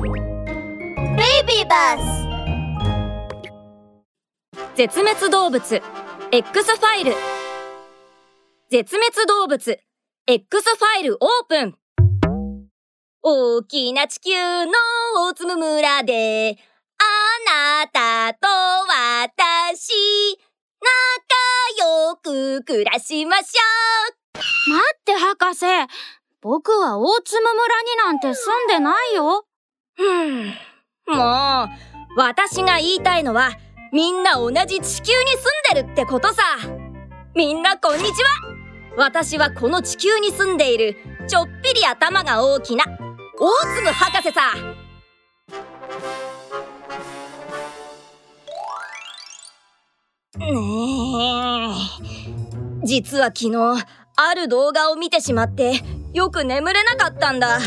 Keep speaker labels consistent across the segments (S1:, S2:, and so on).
S1: ベイビーバ
S2: ス絶滅動物。X ファイル。絶滅動物。X ファイルオープン。大きな地球の大粒村であなたと私仲良く暮らしましょ
S3: う。待って博士。僕は大粒村になんて住んでないよ
S2: もう私が言いたいのはみんな同じ地球に住んでるってことさ。みんなこんにちは。私はこの地球に住んでいるちょっぴり頭が大きな大粒博士さねえ。実は昨日ある動画を見てしまってよく眠れなかったんだ。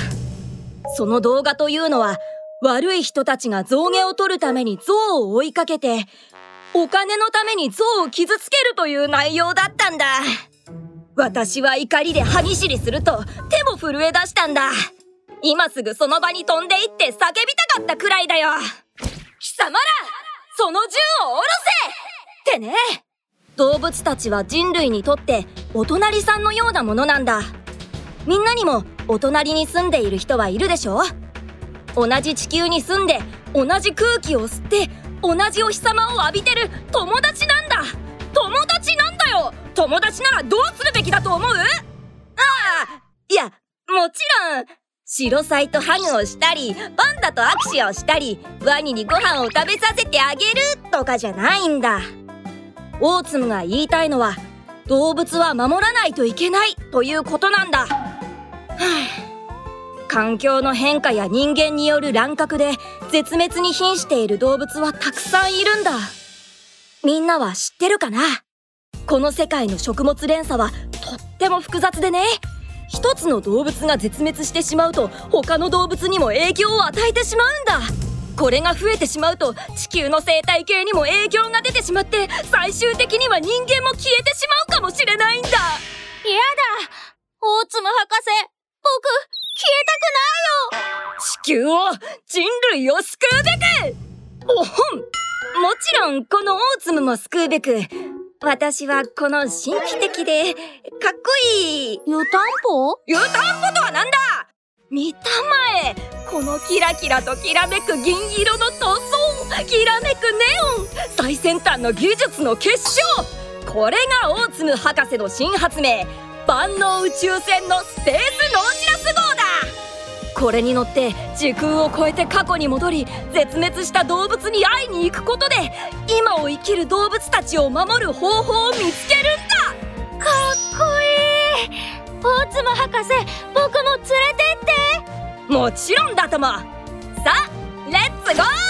S2: その動画というのは悪い人たちが象牙を取るために象を追いかけてお金のために象を傷つけるという内容だったんだ。私は怒りで歯ぎしりすると手も震え出したんだ。今すぐその場に飛んで行って叫びたかったくらいだよ。貴様らその銃を下ろせ！ってね。動物たちは人類にとってお隣さんのようなものなんだ。みんなにもお隣に住んでいる人はいるでしょ同じ地球に住んで同じ空気を吸って同じお日様を浴びてる友達なんだ！友達なんだよ！友達ならどうするべきだと思う？ああいやもちろん。シロサイとハグをしたりパンダと握手をしたりワニにご飯を食べさせてあげるとかじゃないんだ。オーツムが言いたいのは動物は守らないといけないということなんだ。環境の変化や人間による乱獲で絶滅に瀕している動物はたくさんいるんだ。みんなは知ってるかな？この世界の食物連鎖はとっても複雑でね。一つの動物が絶滅してしまうと他の動物にも影響を与えてしまうんだ。これが増えてしまうと地球の生態系にも影響が出てしまって最終的には人間も消えてしまうかもしれないんだ。球を人類を救うべくおほんもちろんこのオーツムも救うべく私はこの神秘的でかっこいい。
S3: 湯たんぽ
S2: 湯たんぽとはなんだ？見たまえこのキラキラときらめく銀色の塗装きらめくネオン。最先端の技術の結晶。これがオーツム博士の新発明。万能宇宙船のスペースノーチラス号。これに乗って時空を超えて過去に戻り絶滅した動物に会いに行くことで今を生きる動物たちを守る方法を見つけるん
S3: だ。かっこいい。大妻博士僕も連れてって。
S2: もちろんだとも。さあレッツゴー